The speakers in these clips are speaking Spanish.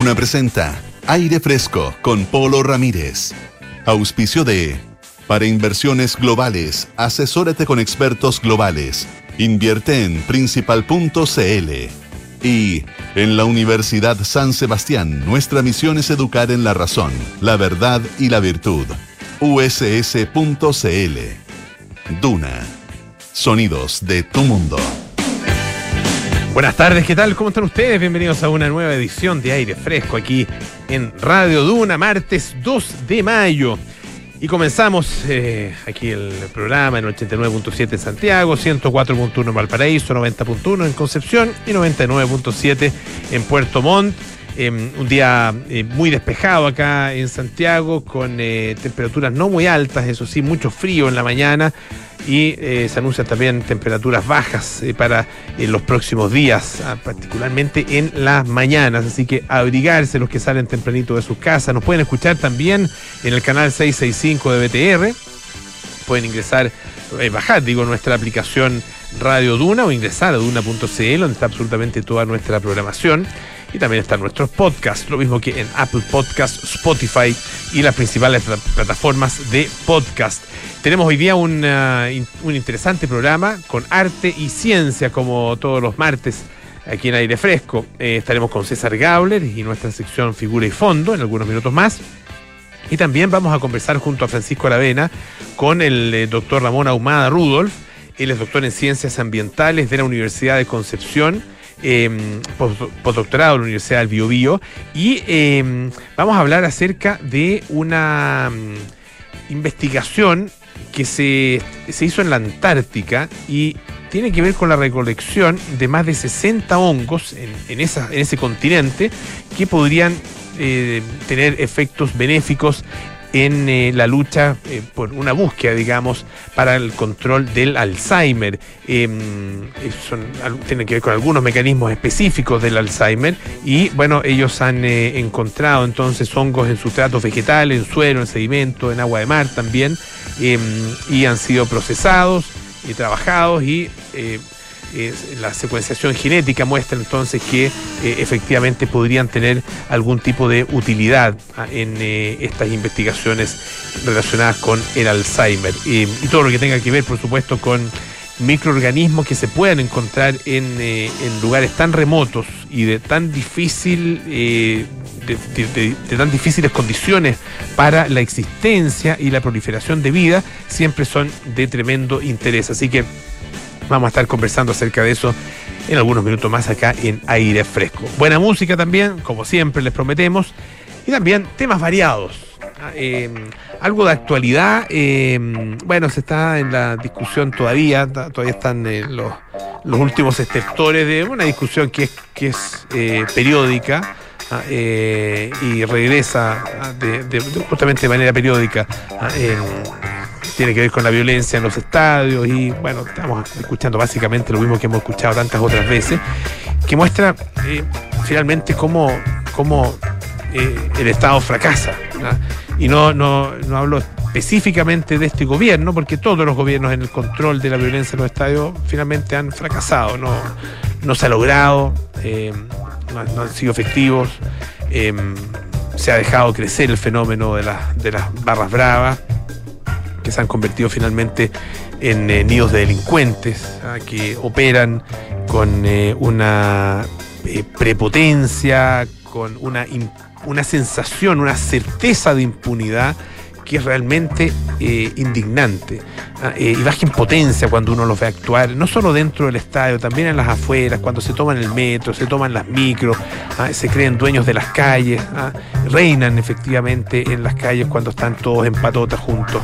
Una presenta Aire Fresco con Polo Ramírez. Auspicio de Para inversiones globales, asesórate con expertos globales. Invierte en principal.cl. Y en la Universidad San Sebastián, nuestra misión es educar en la razón, la verdad y la virtud. uss.cl. Duna. Sonidos de tu mundo. Buenas tardes, ¿qué tal? ¿Cómo están ustedes? Bienvenidos a una nueva edición de Aire Fresco aquí en Radio Duna, martes 2 de mayo. Y comenzamos eh, aquí el programa en 89.7 en Santiago, 104.1 en Valparaíso, 90.1 en Concepción y 99.7 en Puerto Montt. Em, un día eh, muy despejado acá en Santiago, con eh, temperaturas no muy altas, eso sí, mucho frío en la mañana y eh, se anuncian también temperaturas bajas para los próximos días, ah, particularmente en las mañanas. Así que abrigarse los que salen tempranito de sus casas. Nos pueden escuchar también en el canal 665 de BTR. Pueden ingresar, bajar, digo, nuestra aplicación Radio Duna o ingresar a duna.cl, donde está absolutamente toda nuestra programación y también están nuestros podcasts, lo mismo que en Apple Podcasts, Spotify y las principales plataformas de podcast. Tenemos hoy día un interesante programa con arte y ciencia, como todos los martes aquí en Aire Fresco. Eh, estaremos con César Gauler y nuestra sección Figura y Fondo en algunos minutos más. Y también vamos a conversar junto a Francisco Aravena con el eh, doctor Ramón Ahumada Rudolf. Él es doctor en Ciencias Ambientales de la Universidad de Concepción eh, postdoctorado en la Universidad del Biobío. Y em, vamos a hablar acerca de una mm, investigación que se, hizo en la Antártica y tiene que ver con la recolección de más de 60 hongos en, esa, en ese continente que podrían eh, tener efectos benéficos en eh, la lucha eh, por una búsqueda, digamos, para el control del Alzheimer. Em, eh, son, tienen que ver con algunos mecanismos específicos del Alzheimer y, bueno, ellos han encontrado entonces hongos en sustratos vegetales, en suelo, en sedimento, en agua de mar también, em, y han sido procesados y trabajados y la secuenciación genética muestra entonces que eh, efectivamente podrían tener algún tipo de utilidad ah, en eh, estas investigaciones relacionadas con el Alzheimer y todo lo que tenga que ver, por supuesto, con microorganismos que se puedan encontrar en, eh, lugares tan remotos y de tan difícil de, tan difíciles condiciones para la existencia y la proliferación de vida siempre son de tremendo interés. Así que Vamos a estar conversando acerca de eso en algunos minutos más acá en Aire Fresco. Buena música también, como siempre les prometemos, y también temas variados. Em, algo de actualidad, em, bueno, se está en la discusión todavía, todavía están eh, los, últimos exceptores de una discusión que es, que es eh, periódica. Eh, y regresa justamente de manera periódica tiene que ver con la violencia en los estadios y bueno, estamos escuchando básicamente lo mismo que hemos escuchado tantas otras veces, que muestra eh, finalmente cómo, cómo eh, el Estado fracasa. Y no, no, no hablo específicamente de este gobierno, porque todos los gobiernos en el control de la violencia en los estadios finalmente han fracasado, no, no se ha logrado, eh, no, han sido efectivos, se ha dejado crecer el fenómeno de, de las barras bravas que se han convertido finalmente en eh, nidos de delincuentes ¿ah? que operan con eh, una eh, prepotencia, con una, una sensación, una certeza de impunidad que es realmente indignante. Ah, y baja en potencia cuando uno los ve actuar, no solo dentro del estadio, también en las afueras, cuando se toman el metro, se toman las micros, ah, se creen dueños de las calles, reinan efectivamente en las calles cuando están todos en patota juntos.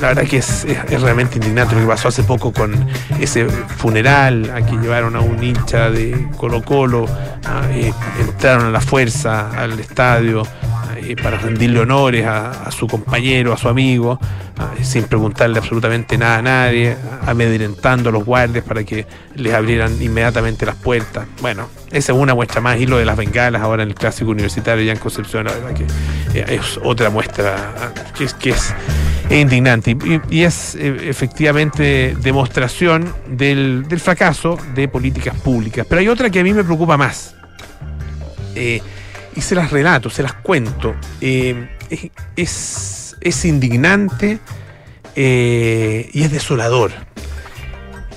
La verdad que es, realmente indignante lo que pasó hace poco con ese funeral a que llevaron a un hincha de Colo Colo, eh, entraron a la fuerza al estadio eh, para rendirle honores a, su compañero, a su amigo, sin preguntarle absolutamente nada a nadie, amedrentando a los guardias para que les abrieran inmediatamente las puertas. Bueno, esa es una muestra más, y lo de las bengalas ahora en el clásico universitario ya en Concepción, la verdad que eh, es otra muestra que es, indignante y, es eh, efectivamente demostración del, fracaso de políticas públicas. Pero hay otra que a mí me preocupa más. y se las relato, se las cuento. Eh, es, es, indignante eh, y es desolador.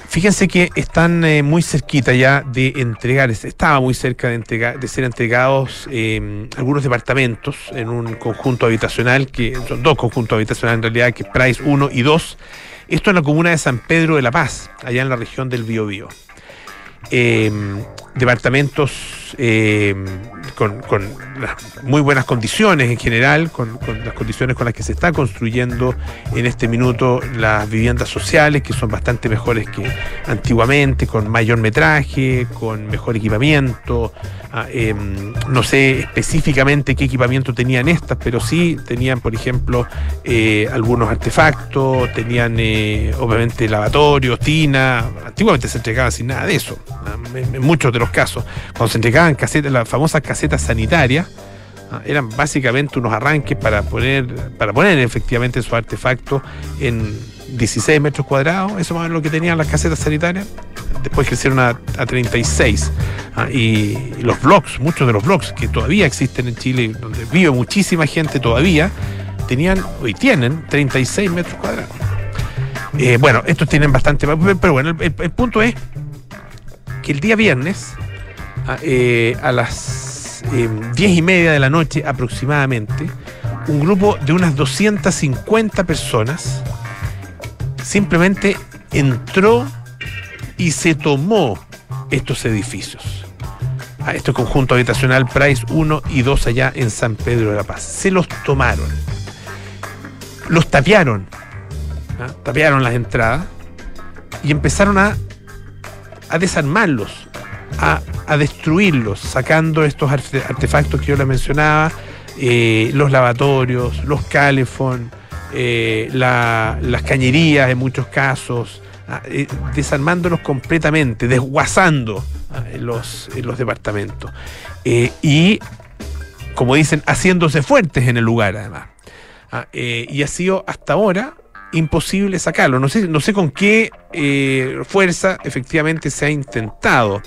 Fíjense que están eh, muy cerquita ya de entregar, estaba muy cerca de, entregar, de ser entregados algunos departamentos en un conjunto habitacional, que son dos conjuntos habitacionales en realidad, que es Price 1 y 2. Esto en la comuna de San Pedro de la Paz, allá en la región del Biobío. Departamentos eh, con, muy buenas condiciones en general, con, las condiciones con las que se está construyendo en este minuto las viviendas sociales, que son bastante mejores que antiguamente, con mayor metraje, con mejor equipamiento. Ah, em, no sé específicamente qué equipamiento tenían estas, pero sí tenían, por ejemplo, eh, algunos artefactos, tenían eh, obviamente lavatorios, tina. Antiguamente se entregaba sin nada de eso, ah, muchos de los casos. Cuando se entregaba casetas, las famosas casetas sanitarias, ah, eran básicamente unos arranques para poner, para poner efectivamente esos artefactos en 16 metros cuadrados, eso más o menos lo que tenían las casetas sanitarias, después crecieron a, 36. Ah, y, los blogs, muchos de los blogs que todavía existen en Chile, donde vive muchísima gente todavía, tenían, hoy tienen 36 metros cuadrados. Eh, bueno, estos tienen bastante, pero bueno, el punto es que el día viernes eh, a, las eh, diez y media de la noche aproximadamente, un grupo de unas 250 personas simplemente entró y se tomó estos edificios. A este conjunto habitacional Price 1 y 2 allá en San Pedro de la Paz. Se los tomaron. Los tapiaron. ¿ah? Tapiaron las entradas y empezaron a, a desarmarlos, a a destruirlos, sacando estos artefactos que yo les mencionaba, eh, los lavatorios, los calefón, eh, las cañerías en muchos casos, ah, eh, desarmándolos completamente, desguazando ah, los, los departamentos. y, como dicen, haciéndose fuertes en el lugar además. Ah, y ha sido hasta ahora imposible sacarlo. No sé, no sé con qué fuerza efectivamente se ha intentado.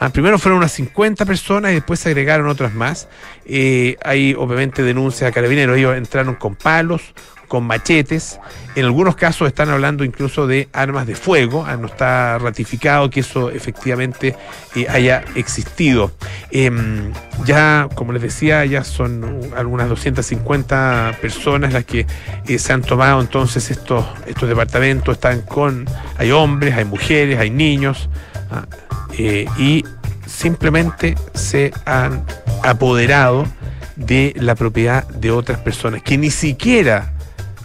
Ah, primero fueron unas 50 personas y después se agregaron otras más. Eh, hay obviamente denuncias a carabineros. Ellos entraron con palos, con machetes. En algunos casos están hablando incluso de armas de fuego. Ah, no está ratificado que eso efectivamente eh, haya existido. Em, ya, como les decía, ya son algunas 250 personas las que eh, se han tomado entonces estos, estos departamentos. Están con, hay hombres, hay mujeres, hay niños. Ah, eh, y simplemente se han apoderado de la propiedad de otras personas que ni siquiera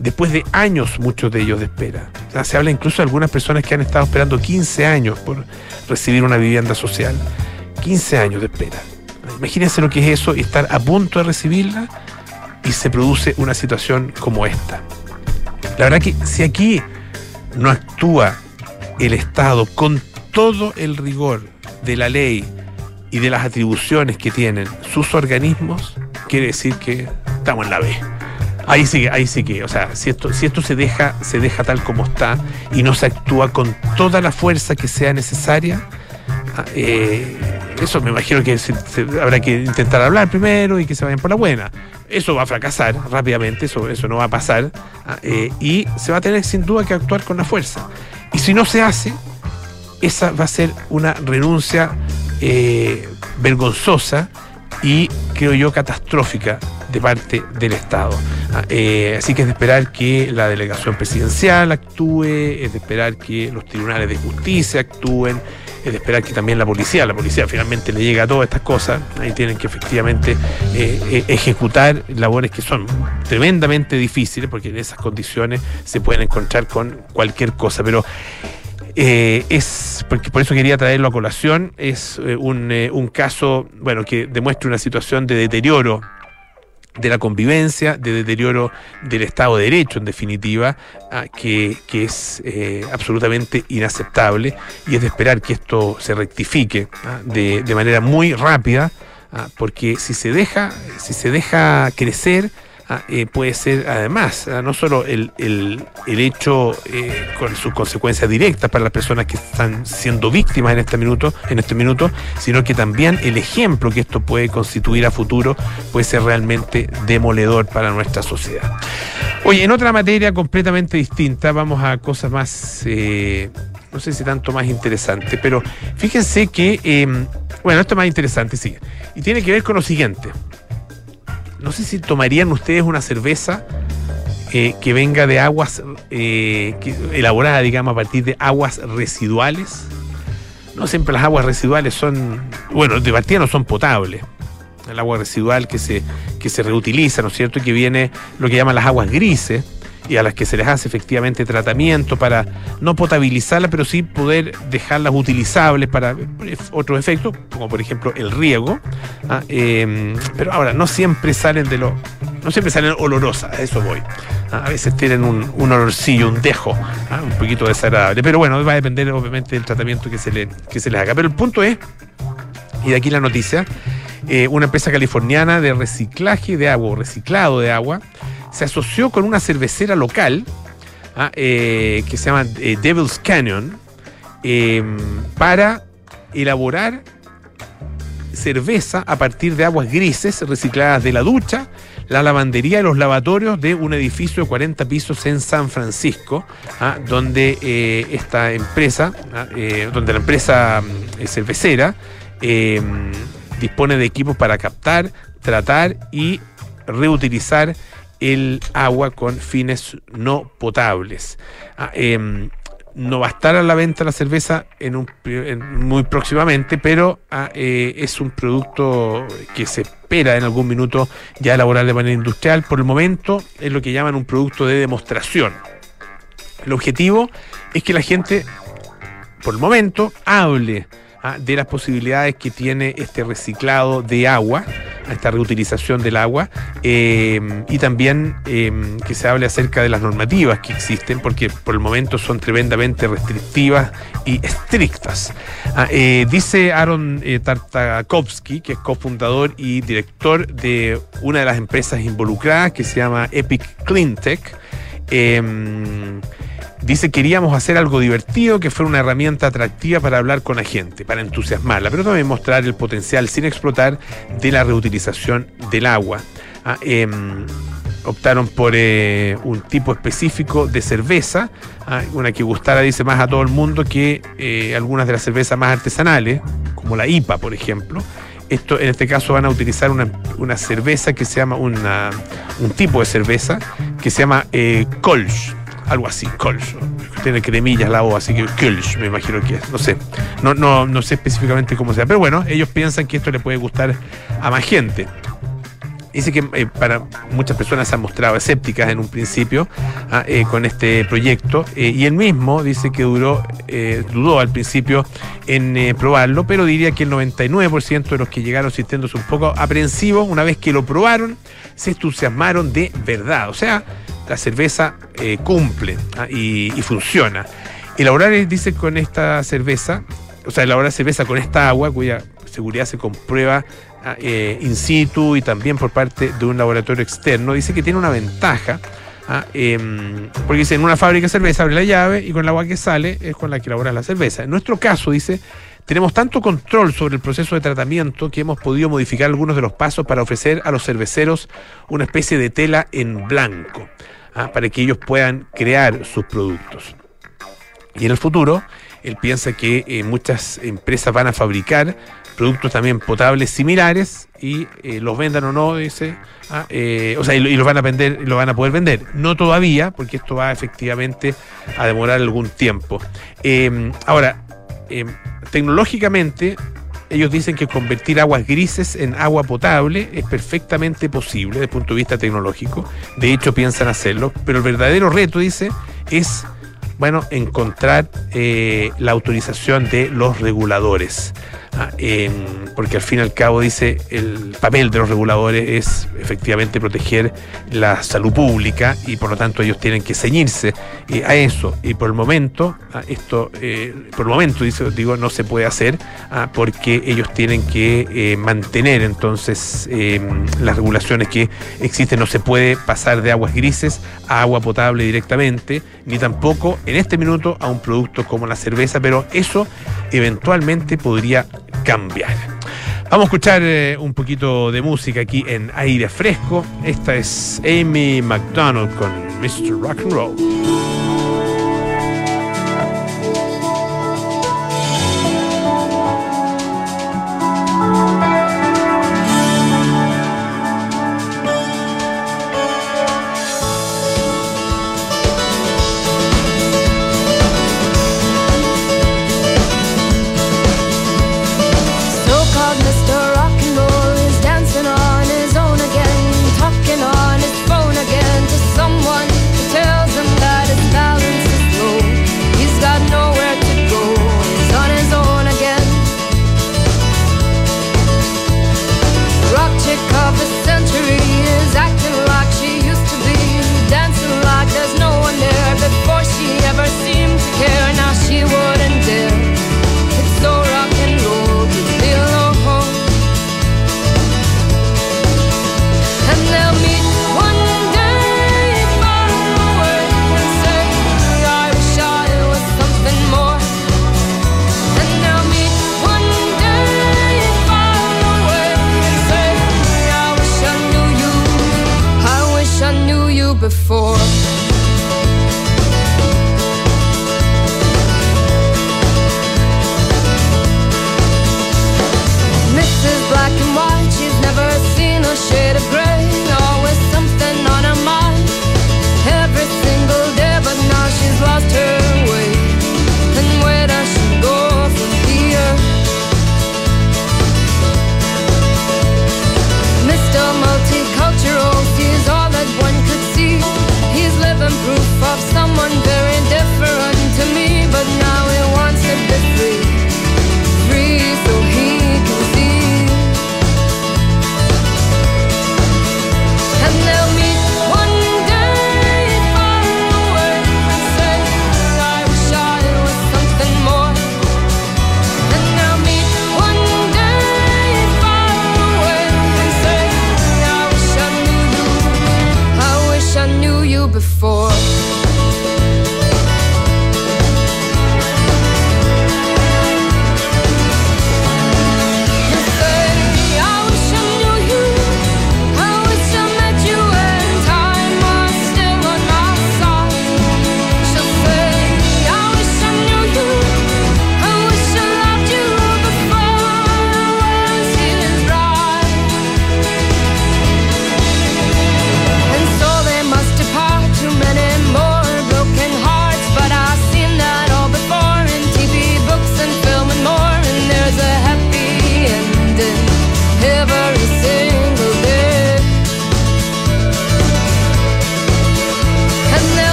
después de años muchos de ellos de espera. se habla incluso de algunas personas que han estado esperando 15 años por recibir una vivienda social. 15 años de espera. Imagínense lo que es eso estar a punto de recibirla y se produce una situación como esta. La verdad que si aquí no actúa el Estado con todo el rigor de la ley y de las atribuciones que tienen sus organismos, quiere decir que estamos en la B. Ahí sí, ahí sí que, o sea, si esto, si esto se deja, se deja tal como está y no se actúa con toda la fuerza que sea necesaria, ah, eh, eso me imagino que habrá que intentar hablar primero y que se vayan por la buena. Eso va a fracasar rápidamente, eso, eso no va a pasar, ah, eh, y se va a tener sin duda que actuar con la fuerza. Y si no se hace, esa va a ser una renuncia eh, vergonzosa y creo yo catastrófica de parte del Estado. Ah, eh, así que es de esperar que la delegación presidencial actúe, es de esperar que los tribunales de justicia actúen, es de esperar que también la policía, la policía finalmente le llega a todas estas cosas, ahí tienen que efectivamente eh, ejecutar labores que son tremendamente difíciles, porque en esas condiciones se pueden encontrar con cualquier cosa, pero eh, es, porque por eso quería traerlo a colación, es eh, un, eh, un, caso, bueno, que demuestra una situación de deterioro de la convivencia, de deterioro del Estado de Derecho, en definitiva, ah, que, que, es absolutamente inaceptable y es de esperar que esto se rectifique ah, de, de, manera muy rápida, ah, porque si se deja, si se deja crecer, eh, puede ser además, ah, no solo el, el, el hecho eh, con sus consecuencias directas para las personas que están siendo víctimas en este minuto, en este minuto, sino que también el ejemplo que esto puede constituir a futuro puede ser realmente demoledor para nuestra sociedad. Oye, en otra materia completamente distinta, vamos a cosas más, eh, no sé si tanto más interesantes, pero fíjense que, em, bueno, esto es más interesante, sí, y tiene que ver con lo siguiente. No sé si tomarían ustedes una cerveza eh, que venga de aguas eh, elaborada, digamos, a partir de aguas residuales. No siempre las aguas residuales son, bueno, de partida no son potables. El agua residual que se, que se reutiliza, ¿no es cierto? Y que viene lo que llaman las aguas grises y a las que se les hace efectivamente tratamiento para no potabilizarlas, pero sí poder dejarlas utilizables para otros efectos, como por ejemplo el riego. Ah, eh, pero ahora, no siempre salen de lo. No siempre salen olorosas, a eso voy. Ah, a veces tienen un, un olorcillo, un dejo, ah, un poquito desagradable. Pero bueno, va a depender obviamente del tratamiento que se, le, que se les haga. Pero el punto es, y de aquí la noticia, eh, una empresa californiana de reciclaje de agua, o reciclado de agua, se asoció con una cervecera local ah, eh, que se llama eh, Devil's Canyon eh, para elaborar cerveza a partir de aguas grises recicladas de la ducha, la lavandería y los lavatorios de un edificio de 40 pisos en San Francisco, ah, donde eh, esta empresa, ah, donde la empresa mm, cervecera eh, dispone de equipos para captar, tratar y reutilizar el agua con fines no potables. Ah, em, no va a estar a la venta la cerveza en muy próximamente, pero ah, eh, es un producto que se espera en algún minuto ya elaborar de manera industrial. Por el momento es lo que llaman un producto de demostración. El objetivo es que la gente, por el momento, hable de las posibilidades que tiene este reciclado de agua, esta reutilización del agua, eh, y también eh, que se hable acerca de las normativas que existen, porque por el momento son tremendamente restrictivas y estrictas. Ah, eh, dice Aaron Tartakovsky, que es cofundador y director de una de las empresas involucradas, que se llama Epic Cleantech. Eh, Dice queríamos hacer algo divertido que fuera una herramienta atractiva para hablar con la gente, para entusiasmarla, pero también mostrar el potencial sin explotar de la reutilización del agua. Ah, em, optaron por eh, un tipo específico de cerveza, ah, una que gustara, dice, más a todo el mundo que eh, algunas de las cervezas más artesanales, como la IPA, por ejemplo. Esto, en este caso van a utilizar una, una cerveza que se llama una, un tipo de cerveza que se llama eh, Kolsch algo así, Kolsch. Tiene cremillas la O, así que Kolsch me imagino que es. No sé. No, no, no sé específicamente cómo sea. Pero bueno, ellos piensan que esto le puede gustar a más gente. Dice que eh, para muchas personas se han mostrado escépticas en un principio ah, eh, con este proyecto eh, y él mismo dice que duró, dudó al principio en probarlo, pero diría que el 99% de los que llegaron sintiéndose un poco aprensivos, una vez que lo probaron, se entusiasmaron de verdad. O sea, la cerveza cumple ah, y, y funciona. Elaborar, dice, con esta cerveza, o sea, elaborar cerveza con esta agua, cuya seguridad se comprueba eh, in situ y también por parte de un laboratorio externo, dice que tiene una ventaja. ah, em, porque dice, en una fábrica de cerveza abre la llave y con el agua que sale es con la que elaboras la cerveza. En nuestro caso, dice, tenemos tanto control sobre el proceso de tratamiento que hemos podido modificar algunos de los pasos para ofrecer a los cerveceros una especie de tela en blanco, ah, para que ellos puedan crear sus productos. Y en el futuro, él piensa que eh, muchas empresas van a fabricar productos también potables similares y eh, los vendan o no, dice, ah, eh, o sea, y, lo- y los van a vender, lo van a poder vender. No todavía, porque esto va efectivamente a demorar algún tiempo. Eh, ahora, eh, tecnológicamente, ellos dicen que convertir aguas grises en agua potable es perfectamente posible desde el punto de vista tecnológico. De hecho, piensan hacerlo, pero el verdadero reto, dice, es bueno, encontrar eh, la autorización de los reguladores. Ah, porque al fin y al cabo dice el papel de los reguladores es efectivamente proteger la salud pública y por lo tanto ellos tienen que ceñirse eh, a eso. Y por el momento, ah, esto, eh, por el momento, dice, digo, no se puede hacer ah, porque ellos tienen que eh, mantener entonces las regulaciones que existen. No se puede pasar de aguas grises a agua potable directamente, ni tampoco en este minuto a un producto como la cerveza, pero eso eventualmente podría cambiar. Vamos a escuchar eh, un poquito de música aquí en aire fresco. Esta es Amy McDonald con Mr. Rock and Roll.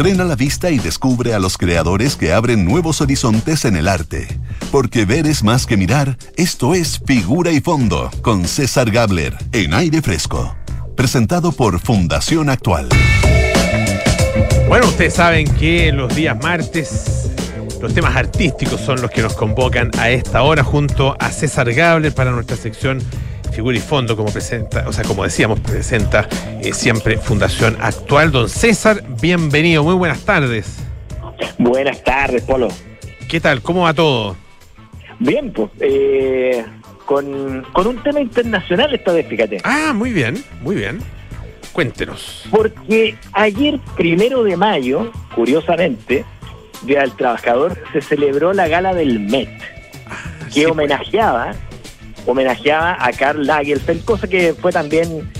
Entrena la vista y descubre a los creadores que abren nuevos horizontes en el arte. Porque ver es más que mirar, esto es Figura y Fondo, con César Gabler, en aire fresco. Presentado por Fundación Actual. Bueno, ustedes saben que los días martes los temas artísticos son los que nos convocan a esta hora junto a César Gabler para nuestra sección figura y fondo, como presenta, o sea, como decíamos, presenta eh, siempre Fundación Actual. Don César, bienvenido, muy buenas tardes. Buenas tardes, Polo. ¿Qué tal? ¿Cómo va todo? Bien, pues, eh, con, un tema internacional esta vez, fíjate. Ah, muy bien, muy bien. Cuéntenos. Porque ayer, primero de mayo, curiosamente, Día del Trabajador, se celebró la gala del MET, ah, que pues. homenajeaba homenajeaba a Karl Lagerfeld, cosa que fue también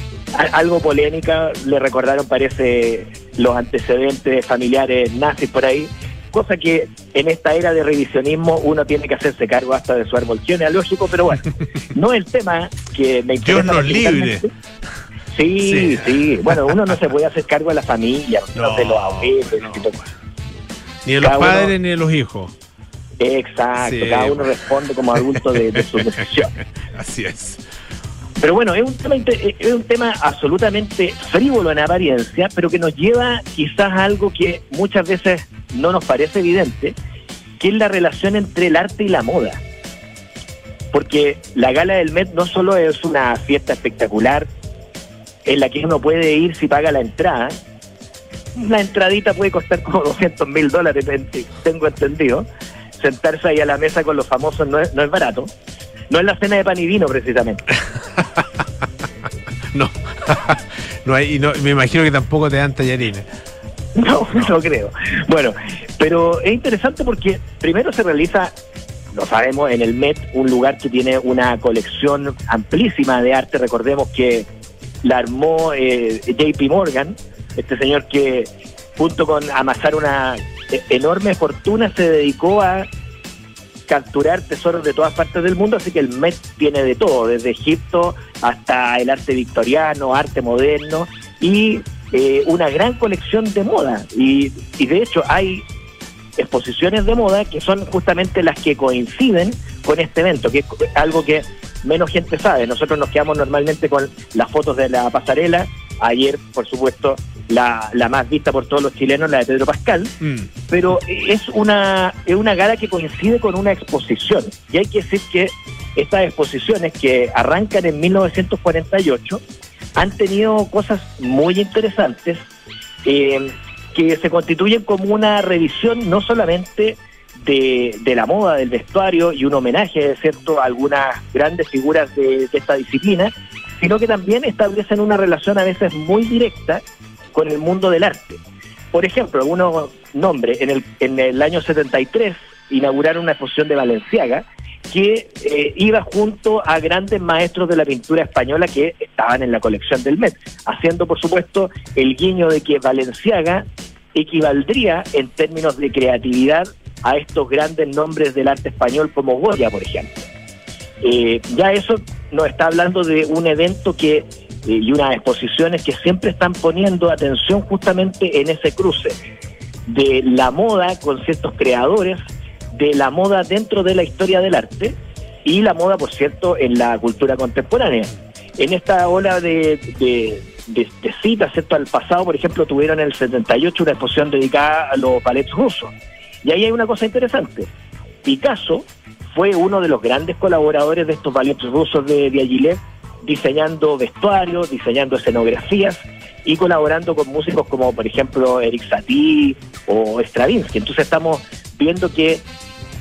algo polémica, le recordaron parece los antecedentes familiares nazis por ahí, cosa que en esta era de revisionismo uno tiene que hacerse cargo hasta de su árbol genealógico, pero bueno, no es el tema que me interesa. Dios nos libre. Sí, sí, bueno, uno no se puede hacer cargo de la familia, no, de los abuelos, ni de los padres ni de los hijos. Exacto, cada uno responde como adulto de, de sus decisiones. Así es. Pero bueno, es un, tema, es un tema absolutamente frívolo en apariencia, pero que nos lleva quizás a algo que muchas veces no nos parece evidente, que es la relación entre el arte y la moda. Porque la gala del Met no solo es una fiesta espectacular en la que uno puede ir si paga la entrada, la entradita puede costar como 200 mil dólares, tengo entendido. Sentarse ahí a la mesa con los famosos no es, no es barato. No es la cena de pan y vino, precisamente. no. no, hay, no, me imagino que tampoco te dan tallarines. No, no creo. Bueno, pero es interesante porque primero se realiza, lo sabemos, en el Met, un lugar que tiene una colección amplísima de arte. Recordemos que la armó eh, JP Morgan, este señor que junto con amasar una enorme fortuna se dedicó a capturar tesoros de todas partes del mundo, así que el Met tiene de todo, desde Egipto hasta el arte victoriano, arte moderno y eh, una gran colección de moda. Y, y de hecho hay exposiciones de moda que son justamente las que coinciden con este evento, que es algo que menos gente sabe. Nosotros nos quedamos normalmente con las fotos de la pasarela. Ayer, por supuesto, la, la más vista por todos los chilenos, la de Pedro Pascal, mm. pero es una, es una gala que coincide con una exposición. Y hay que decir que estas exposiciones que arrancan en 1948 han tenido cosas muy interesantes eh, que se constituyen como una revisión no solamente de, de, la moda, del vestuario y un homenaje, ¿cierto?, a algunas grandes figuras de, de esta disciplina, sino que también establecen una relación a veces muy directa con el mundo del arte. Por ejemplo, algunos nombres, en el, en el año 73 inauguraron una exposición de Valenciaga que eh, iba junto a grandes maestros de la pintura española que estaban en la colección del Met, haciendo por supuesto el guiño de que Valenciaga equivaldría en términos de creatividad a estos grandes nombres del arte español como Goya, por ejemplo. Eh, ya eso nos está hablando de un evento que eh, y unas exposiciones que siempre están poniendo atención justamente en ese cruce de la moda con ciertos creadores, de la moda dentro de la historia del arte y la moda, por cierto, en la cultura contemporánea. En esta ola de, de, citas, ¿cierto? Al pasado, por ejemplo, tuvieron en el 78 una exposición dedicada a los ballets rusos. Y ahí hay una cosa interesante. Picasso fue uno de los grandes colaboradores de estos ballets rusos de Diaghilev diseñando vestuarios, diseñando escenografías y colaborando con músicos como por ejemplo Eric Satie o Stravinsky. Entonces estamos viendo que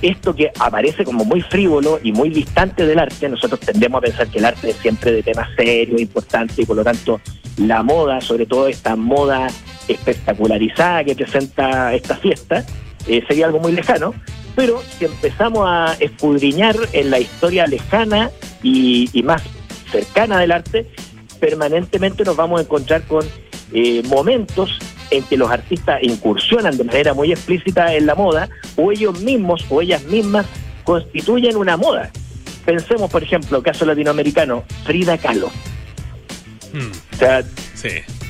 esto que aparece como muy frívolo y muy distante del arte, nosotros tendemos a pensar que el arte es siempre de temas serios, importantes y por lo tanto la moda, sobre todo esta moda espectacularizada que presenta esta fiesta, eh, sería algo muy lejano, pero si empezamos a escudriñar en la historia lejana y, y más cercana del arte, permanentemente nos vamos a encontrar con eh, momentos en que los artistas incursionan de manera muy explícita en la moda, o ellos mismos o ellas mismas constituyen una moda. Pensemos, por ejemplo, caso latinoamericano, Frida Kahlo. Hmm. O sea,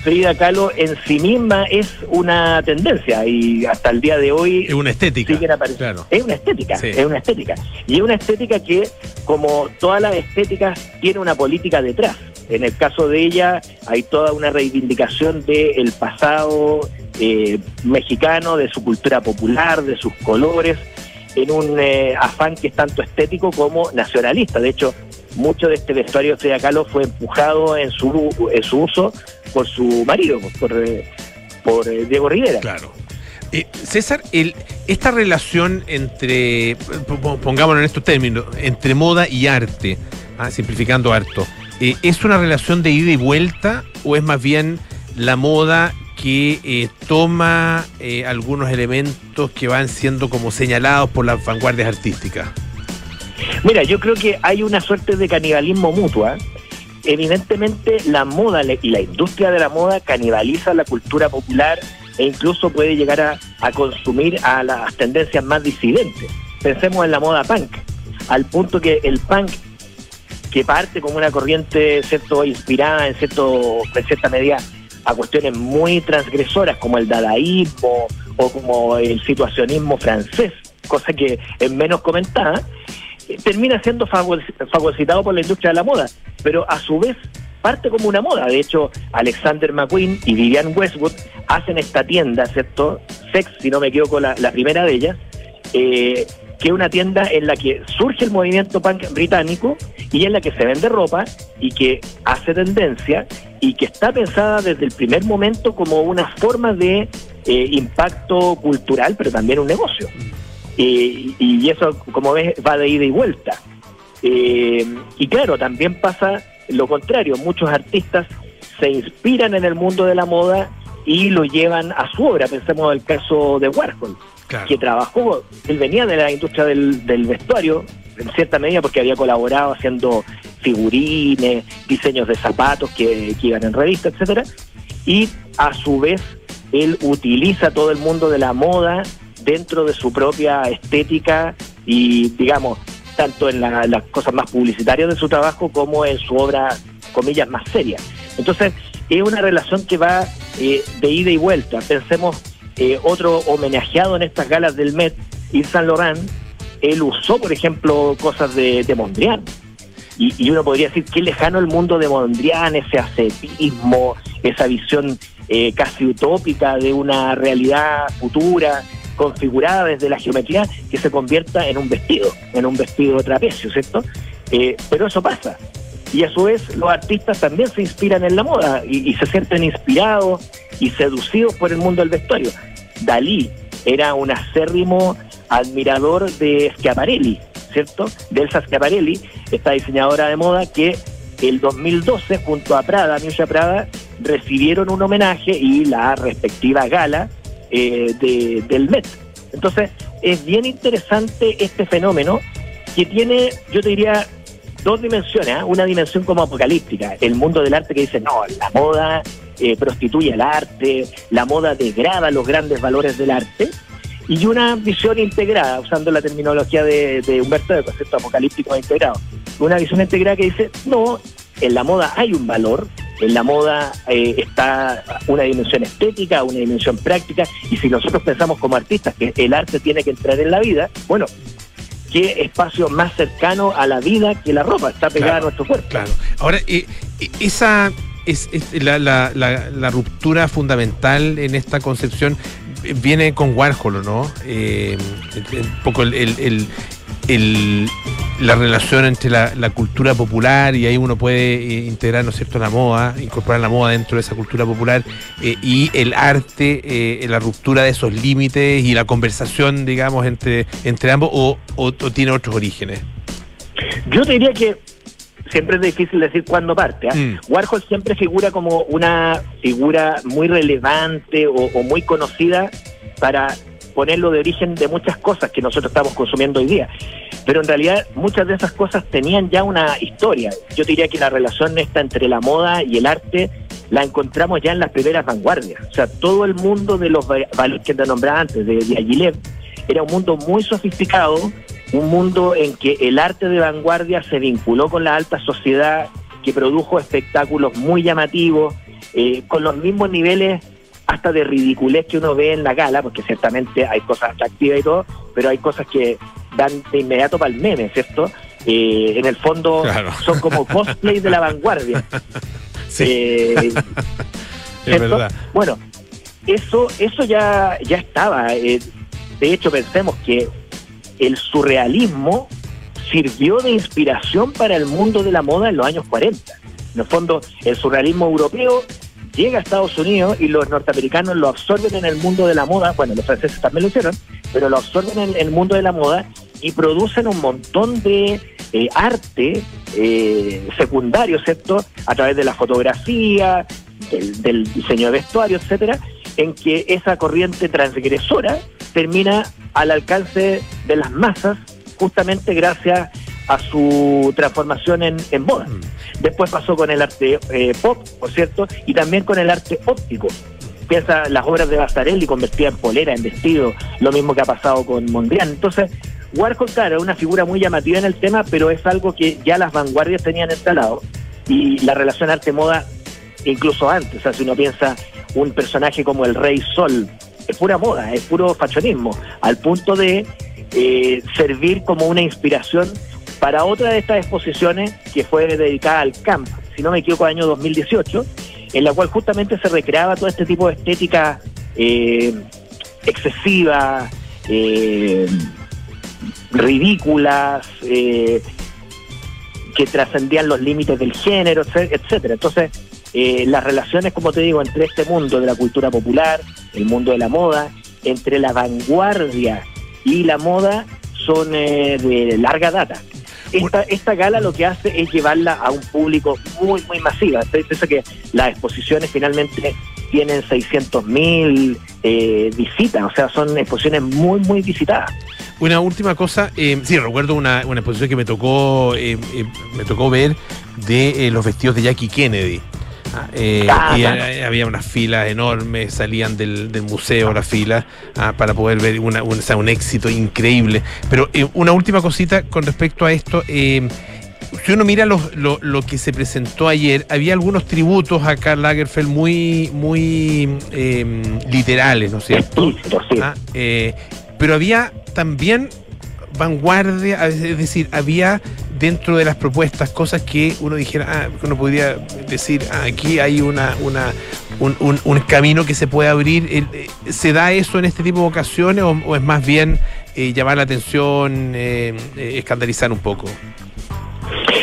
Frida Kahlo en sí misma es una tendencia y hasta el día de hoy es una estética. Es una estética, es una estética. Y es una estética que, como todas las estéticas, tiene una política detrás. En el caso de ella hay toda una reivindicación del pasado eh, mexicano, de su cultura popular, de sus colores, en un eh, afán que es tanto estético como nacionalista. De hecho, mucho de este vestuario de Kahlo fue empujado en su, en su uso por su marido, por, por eh, Diego Rivera. Claro. Eh, César, el, esta relación entre, pongámoslo en estos términos, entre moda y arte, ah, simplificando harto, eh, ¿es una relación de ida y vuelta o es más bien la moda que toma algunos elementos que van siendo como señalados por las vanguardias artísticas? Mira, yo creo que hay una suerte de canibalismo mutua. Evidentemente la moda y la industria de la moda canibaliza la cultura popular e incluso puede llegar a, a consumir a las tendencias más disidentes. Pensemos en la moda punk, al punto que el punk que parte como una corriente cierto inspirada en cierto en cierta medida a cuestiones muy transgresoras como el dadaísmo o como el situacionismo francés, cosa que es menos comentada, termina siendo fagocitado por la industria de la moda, pero a su vez parte como una moda. De hecho, Alexander McQueen y Vivian Westwood hacen esta tienda, ¿cierto? Sex, si no me equivoco, la, la primera de ellas, eh, que es una tienda en la que surge el movimiento punk británico y en la que se vende ropa y que hace tendencia y que está pensada desde el primer momento como una forma de eh, impacto cultural, pero también un negocio. Eh, y eso, como ves, va de ida y vuelta. Eh, y claro, también pasa lo contrario, muchos artistas se inspiran en el mundo de la moda y lo llevan a su obra. Pensemos en el caso de Warhol que trabajó, él venía de la industria del, vestuario, en cierta medida porque había colaborado haciendo figurines, diseños de zapatos que, iban en revistas, etcétera, y a su vez él utiliza todo el mundo de la moda dentro de su propia estética y digamos tanto en las cosas más publicitarias de su trabajo como en su obra comillas más seria. Entonces es una relación que va eh, de ida y vuelta. Pensemos eh, otro homenajeado en estas galas del Met, Yves Saint Laurent, él usó, por ejemplo, cosas de, Mondrian. Y, uno podría decir qué lejano el mundo de Mondrian, ese ascetismo, esa visión eh, casi utópica de una realidad futura, configurada desde la geometría, que se convierta en un vestido, en un vestido trapecio, ¿cierto? Eh, pero eso pasa. Y a su vez los artistas también se inspiran en la moda y, se sienten inspirados y seducidos por el mundo del vestuario. Dalí era un acérrimo admirador de Schiaparelli, ¿cierto? De Schiaparelli, esta diseñadora de moda que el 2012 junto a Prada, Miuccia Prada, recibieron un homenaje y la respectiva gala eh, de, del Met. Entonces, es bien interesante este fenómeno que tiene, yo te diría, dos dimensiones, ¿ah? una dimensión como apocalíptica, el mundo del arte que dice, no, la moda eh, prostituye el arte, la moda degrada los grandes valores del arte, y una visión integrada, usando la terminología de, Humberto de concepto apocalíptico integrado. Una visión integrada que dice, no, en la moda hay un valor, en la moda eh, está una dimensión estética, una dimensión práctica, y si nosotros pensamos como artistas que el arte tiene que entrar en la vida, bueno, qué espacio más cercano a la vida que la ropa, está pegada a nuestro cuerpo. Claro. Ahora, eh, esa es, la, la, la, ruptura fundamental en esta concepción viene con Warhol, ¿no? Eh, un poco el, el, el, la relación entre la, cultura popular y ahí uno puede eh, integrar, ¿no es cierto?, la moda, incorporar la moda dentro de esa cultura popular eh, y el arte, eh, la ruptura de esos límites y la conversación, digamos, entre, entre ambos o, o tiene otros orígenes. Yo te diría que siempre es difícil decir cuándo parte. ¿ah? Mm. Warhol siempre figura como una figura muy relevante o, muy conocida para ponerlo de origen de muchas cosas que nosotros estamos consumiendo hoy día. Pero en realidad muchas de esas cosas tenían ya una historia. Yo diría que la relación esta entre la moda y el arte la encontramos ya en las primeras vanguardias. O sea, todo el mundo de los valores que te nombraba antes, de, de era un mundo muy sofisticado, un mundo en que el arte de vanguardia se vinculó con la alta sociedad, que produjo espectáculos muy llamativos, eh, con los mismos niveles hasta de ridiculez que uno ve en la gala, porque ciertamente hay cosas atractivas y todo, pero hay cosas que dan de inmediato para el meme, ¿cierto? Eh, en el fondo son como cosplay de la vanguardia. Sí. Eh, es verdad. Bueno, eso, eso ya, ya estaba. de hecho, pensemos que el surrealismo sirvió de inspiración para el mundo de la moda en los años 40. En el fondo, el surrealismo europeo llega a Estados Unidos y los norteamericanos lo absorben en el mundo de la moda, bueno, los franceses también lo hicieron, pero lo absorben en el mundo de la moda y producen un montón de eh, arte eh, secundario, ¿cierto? A través de la fotografía, del, del diseño de vestuario, etcétera, en que esa corriente transgresora termina al alcance de las masas justamente gracias a su transformación en, moda. Mm. Después pasó con el arte eh, pop, por cierto, y también con el arte óptico. Piensa las obras de Basarelli convertidas en polera, en vestido, lo mismo que ha pasado con Mondrian. Entonces, Warhol, claro, es una figura muy llamativa en el tema, pero es algo que ya las vanguardias tenían instalado. Y la relación arte-moda, incluso antes, o sea, si uno piensa un personaje como el Rey Sol, es pura moda, es puro fashionismo, al punto de eh, servir como una inspiración para otra de estas exposiciones que fue dedicada al camp, si no me equivoco, año 2018, en la cual justamente se recreaba todo este tipo de estética eh, excesiva, eh, ridículas, eh, que trascendían los límites del género, etcétera. Entonces, eh, las relaciones, como te digo, entre este mundo de la cultura popular, el mundo de la moda, entre la vanguardia y la moda, son eh, de larga data. Esta, esta gala lo que hace es llevarla a un público muy, muy masiva. Pienso que las exposiciones finalmente tienen 600 mil eh, visitas, o sea, son exposiciones muy, muy visitadas. Una última cosa, eh, sí, recuerdo una, una, exposición que me tocó, eh, me tocó ver de los vestidos de Jackie Kennedy. Ah, eh, ah, y había unas filas enormes, salían del, museo las filas ah, para poder ver una, un, un éxito increíble. Pero eh, una última cosita con respecto a esto. Eh, si uno mira lo, lo, que se presentó ayer, había algunos tributos a Karl Lagerfeld muy, muy literales, ¿no es cierto? pero había también vanguardia, es decir, había dentro de las propuestas cosas que uno dijera, ah, uno podría decir, ah, aquí hay una, una un, camino que se puede abrir. Eh, ¿Se da eso en este tipo de ocasiones o, es más bien eh, llamar la atención, eh, escandalizar un poco?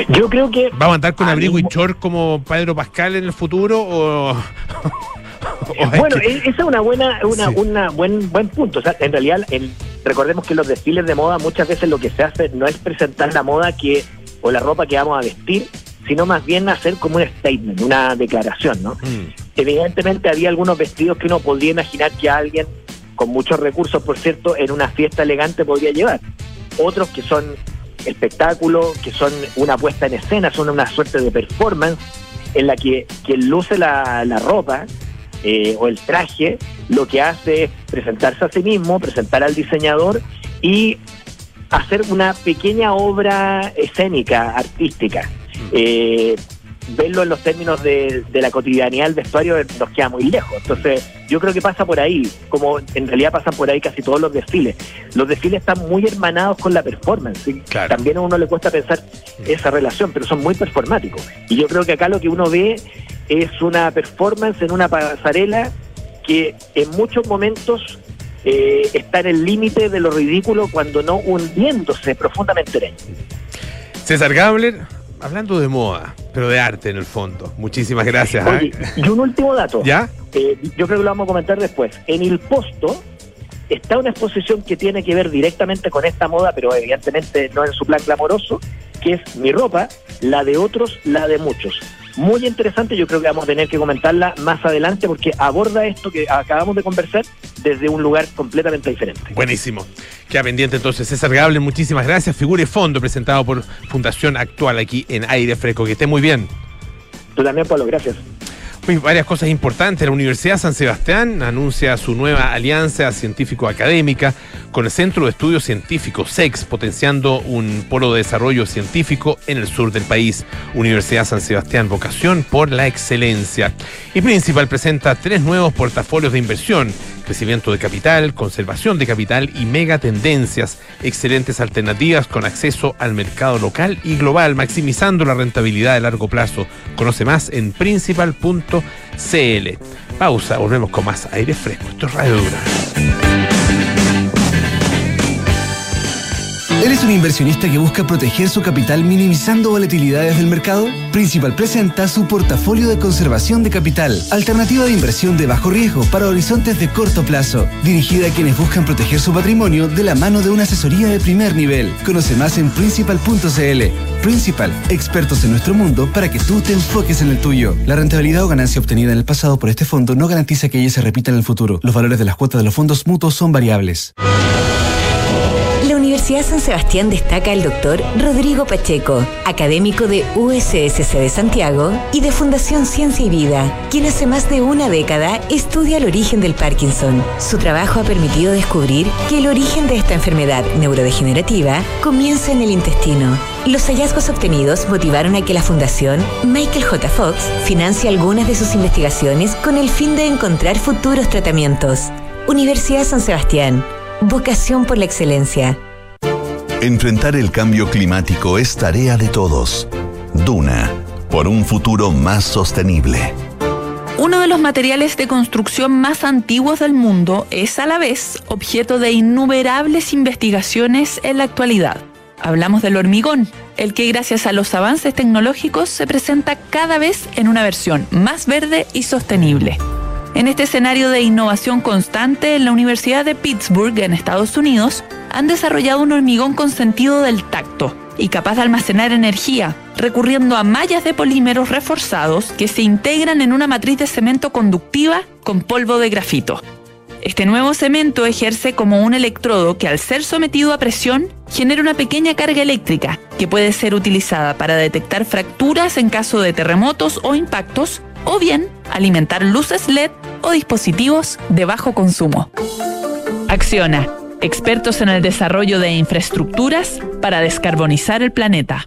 Yo creo que... ¿Va a andar con abrigo y short como Pedro Pascal en el futuro o...? bueno, e-, esa es una buena, una, una buen, buen punto. O sea, en realidad, el, recordemos que los desfiles de moda muchas veces lo que se hace no es presentar la moda que o la ropa que vamos a vestir, sino más bien hacer como un statement, una declaración, ¿no? Mm. Evidentemente había algunos vestidos que uno podría imaginar que alguien con muchos recursos, por cierto, en una fiesta elegante podría llevar. Otros que son espectáculos, que son una puesta en escena, son una suerte de performance en la que quien luce la, la ropa eh, o el traje, lo que hace es presentarse a sí mismo, presentar al diseñador y hacer una pequeña obra escénica, artística. Mm. Eh, verlo en los términos de, la cotidianidad del vestuario nos queda muy lejos. Entonces, yo creo que pasa por ahí, como en realidad pasan por ahí casi todos los desfiles. Los desfiles están muy hermanados con la performance. También a uno le cuesta pensar esa relación, pero son muy performáticos. Y yo creo que acá lo que uno ve es una performance en una pasarela que en muchos momentos eh, está en el límite de lo ridículo cuando no hundiéndose profundamente en él. César Gabler, hablando de moda, pero de arte en el fondo. Muchísimas gracias. ¿ah? y un último dato. ¿Ya? Eh, yo creo que lo vamos a comentar después. En el posto está una exposición que tiene que ver directamente con esta moda, pero evidentemente no en su plan glamoroso, que es mi ropa, la de otros, la de muchos muy interesante. Yo creo que vamos a tener que comentarla más adelante porque aborda esto que acabamos de conversar desde un lugar completamente diferente. Buenísimo. Queda pendiente entonces César Gable. Muchísimas gracias. Figura y fondo presentado por Fundación Actual aquí en Aire Fresco. Que esté muy bien. Tú también, Pablo. Gracias varias cosas importantes. La Universidad San Sebastián anuncia su nueva alianza científico-académica con el Centro de Estudios Científicos SEX, potenciando un polo de desarrollo científico en el sur del país. Universidad San Sebastián, vocación por la excelencia. Y Principal presenta tres nuevos portafolios de inversión crecimiento de capital, conservación de capital y megatendencias, excelentes alternativas con acceso al mercado local y global, maximizando la rentabilidad de largo plazo. Conoce más en principal.cl. Pausa, volvemos con más aire fresco. Esto es Radio Dura. ¿Eres un inversionista que busca proteger su capital minimizando volatilidades del mercado? Principal presenta su portafolio de conservación de capital, alternativa de inversión de bajo riesgo para horizontes de corto plazo, dirigida a quienes buscan proteger su patrimonio de la mano de una asesoría de primer nivel. Conoce más en principal.cl. Principal, expertos en nuestro mundo para que tú te enfoques en el tuyo. La rentabilidad o ganancia obtenida en el pasado por este fondo no garantiza que ella se repita en el futuro. Los valores de las cuotas de los fondos mutuos son variables. Universidad San Sebastián destaca el doctor Rodrigo Pacheco, académico de USSC de Santiago y de Fundación Ciencia y Vida, quien hace más de una década estudia el origen del Parkinson. Su trabajo ha permitido descubrir que el origen de esta enfermedad neurodegenerativa comienza en el intestino. Los hallazgos obtenidos motivaron a que la Fundación Michael J. Fox financie algunas de sus investigaciones con el fin de encontrar futuros tratamientos. Universidad San Sebastián. Vocación por la excelencia. Enfrentar el cambio climático es tarea de todos. Duna, por un futuro más sostenible. Uno de los materiales de construcción más antiguos del mundo es a la vez objeto de innumerables investigaciones en la actualidad. Hablamos del hormigón, el que gracias a los avances tecnológicos se presenta cada vez en una versión más verde y sostenible. En este escenario de innovación constante, en la Universidad de Pittsburgh, en Estados Unidos, han desarrollado un hormigón con sentido del tacto y capaz de almacenar energía, recurriendo a mallas de polímeros reforzados que se integran en una matriz de cemento conductiva con polvo de grafito. Este nuevo cemento ejerce como un electrodo que al ser sometido a presión genera una pequeña carga eléctrica que puede ser utilizada para detectar fracturas en caso de terremotos o impactos o bien alimentar luces LED o dispositivos de bajo consumo. Acciona, expertos en el desarrollo de infraestructuras para descarbonizar el planeta.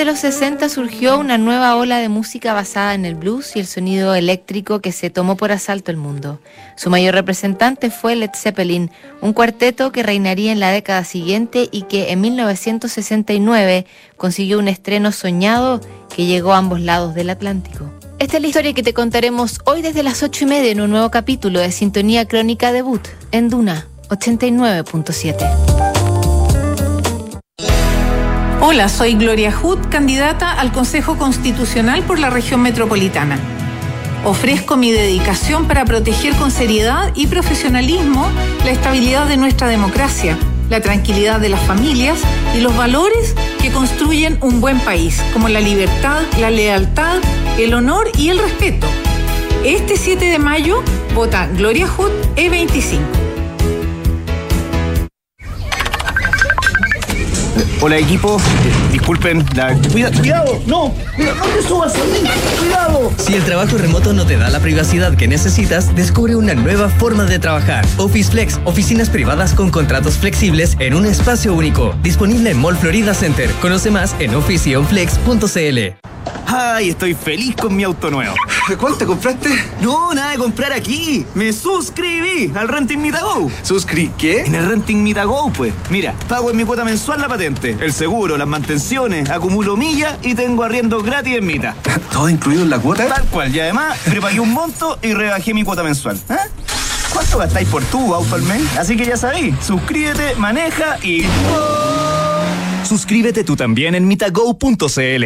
De los 60 surgió una nueva ola de música basada en el blues y el sonido eléctrico que se tomó por asalto el mundo. Su mayor representante fue Led Zeppelin, un cuarteto que reinaría en la década siguiente y que en 1969 consiguió un estreno soñado que llegó a ambos lados del Atlántico. Esta es la historia que te contaremos hoy desde las 8 y media en un nuevo capítulo de Sintonía Crónica Debut en Duna 89.7. Hola, soy Gloria Hood, candidata al Consejo Constitucional por la región metropolitana. Ofrezco mi dedicación para proteger con seriedad y profesionalismo la estabilidad de nuestra democracia, la tranquilidad de las familias y los valores que construyen un buen país, como la libertad, la lealtad, el honor y el respeto. Este 7 de mayo vota Gloria Hood E25. Hola equipo, Eh, disculpen la... Cuida- cuidado, no, cuidado, no te subas a mí, cuidado. Si el trabajo remoto no te da la privacidad que necesitas, descubre una nueva forma de trabajar. Office Flex, oficinas privadas con contratos flexibles en un espacio único. Disponible en Mall Florida Center. Conoce más en officeonflex.cl. Ay, estoy feliz con mi auto nuevo. ¿Cuál te compraste? No, nada de comprar aquí. Me suscribí al Renting Mitago. ¿Suscri qué? En el Renting Mitago, pues. Mira, pago en mi cuota mensual la patente, el seguro, las mantenciones, acumulo millas y tengo arriendo gratis en Mita. ¿Todo incluido en la cuota? Tal cual, y además prepagué un monto y rebajé mi cuota mensual. ¿Eh? ¿Cuánto gastáis por tu auto al mes? Así que ya sabéis, suscríbete, maneja y... Suscríbete tú también en mitago.cl.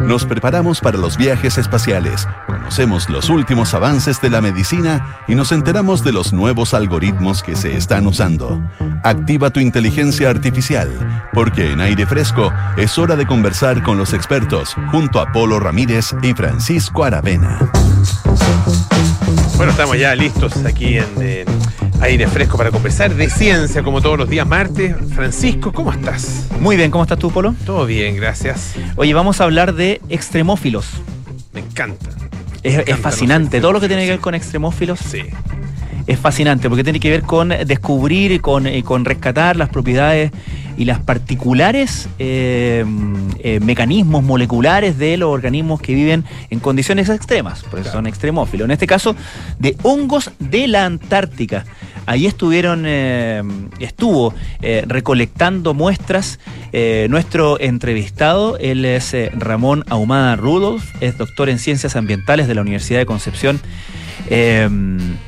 Nos preparamos para los viajes espaciales, conocemos los últimos avances de la medicina y nos enteramos de los nuevos algoritmos que se están usando. Activa tu inteligencia artificial, porque en aire fresco es hora de conversar con los expertos junto a Polo Ramírez y Francisco Aravena. Bueno, estamos ya listos aquí en aire fresco para conversar de ciencia, como todos los días martes. Francisco, ¿cómo estás? Muy bien, ¿cómo estás tú, Polo? Todo bien, gracias. Oye, vamos a hablar de extremófilos. Me encanta. Es, es fascinante. Todo lo que tiene que ver con extremófilos Sí. Es fascinante porque tiene que ver con descubrir y con, y con rescatar las propiedades y las particulares eh, eh, mecanismos moleculares de los organismos que viven en condiciones extremas, por eso son extremófilos. En este caso, de hongos de la Antártica. Ahí estuvieron, eh, estuvo recolectando muestras nuestro entrevistado, él es Ramón Ahumada Rudolf, es doctor en ciencias ambientales de la Universidad de Concepción eh,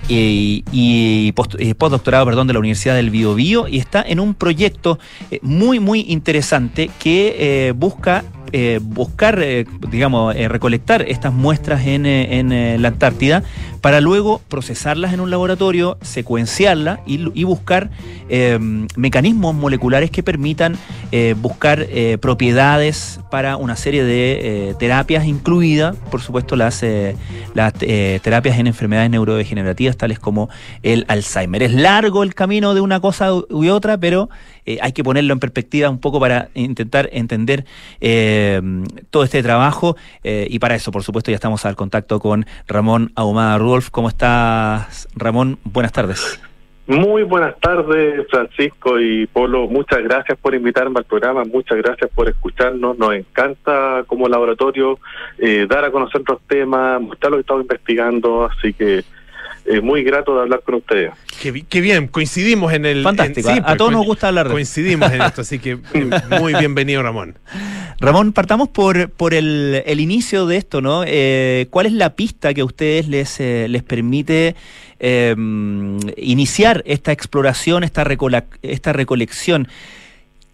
y, eh, postdoctorado perdón, de la Universidad del Bio Bio y está en un proyecto eh, muy, muy interesante que eh, busca eh, buscar, eh, digamos, eh, recolectar estas muestras en, en, la Antártida para luego procesarlas en un laboratorio, secuenciarlas y, buscar mecanismos moleculares que permitan buscar propiedades para una serie de terapias, incluidas, por supuesto, las, las terapias en enfermedades neurodegenerativas, tales como el Alzheimer. Es largo el camino de una cosa u otra, pero eh, hay que ponerlo en perspectiva un poco para intentar entender eh, todo este trabajo. eh, y para eso, por supuesto, ya estamos al contacto con Ramón Ahumada Rudolf. ¿Cómo estás, Ramón? Buenas tardes. Muy buenas tardes, Francisco y Polo. Muchas gracias por invitarme al programa, muchas gracias por escucharnos. Nos encanta como laboratorio eh, dar a conocer los temas, mostrar lo que estamos investigando, así que eh, muy grato de hablar con ustedes. Qué, bi- qué bien, coincidimos en el. Fantástico, en- a- a todos nos gusta hablar de- Coincidimos en esto, así que eh, muy bienvenido, Ramón. Ramón, partamos por, por el, el inicio de esto, ¿no? Eh, ¿Cuál es la pista que a ustedes les, eh, les permite eh, iniciar esta exploración, esta, esta recolección?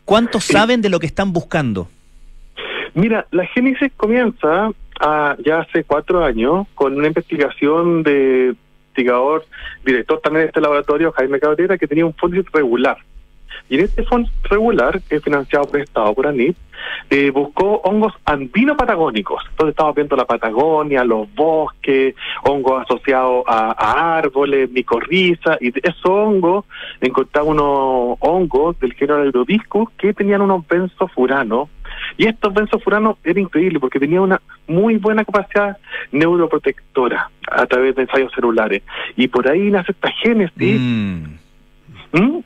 ¿Cuánto saben de lo que están buscando? Mira, la génesis comienza ah, ya hace cuatro años con una investigación de investigador, director también de este laboratorio, Jaime Cabrera, que tenía un fondo regular. Y en este fondo regular, que es financiado por el Estado, por ANIP, eh, buscó hongos andino-patagónicos. Entonces estamos viendo la Patagonia, los bosques, hongos asociados a, árboles, micorriza, y de esos hongos encontramos unos hongos del género Eurodiscus que tenían unos benzofuranos y estos benzofuranos era increíble porque tenían una muy buena capacidad neuroprotectora a través de ensayos celulares. Y por ahí nace esta génesis ¿m?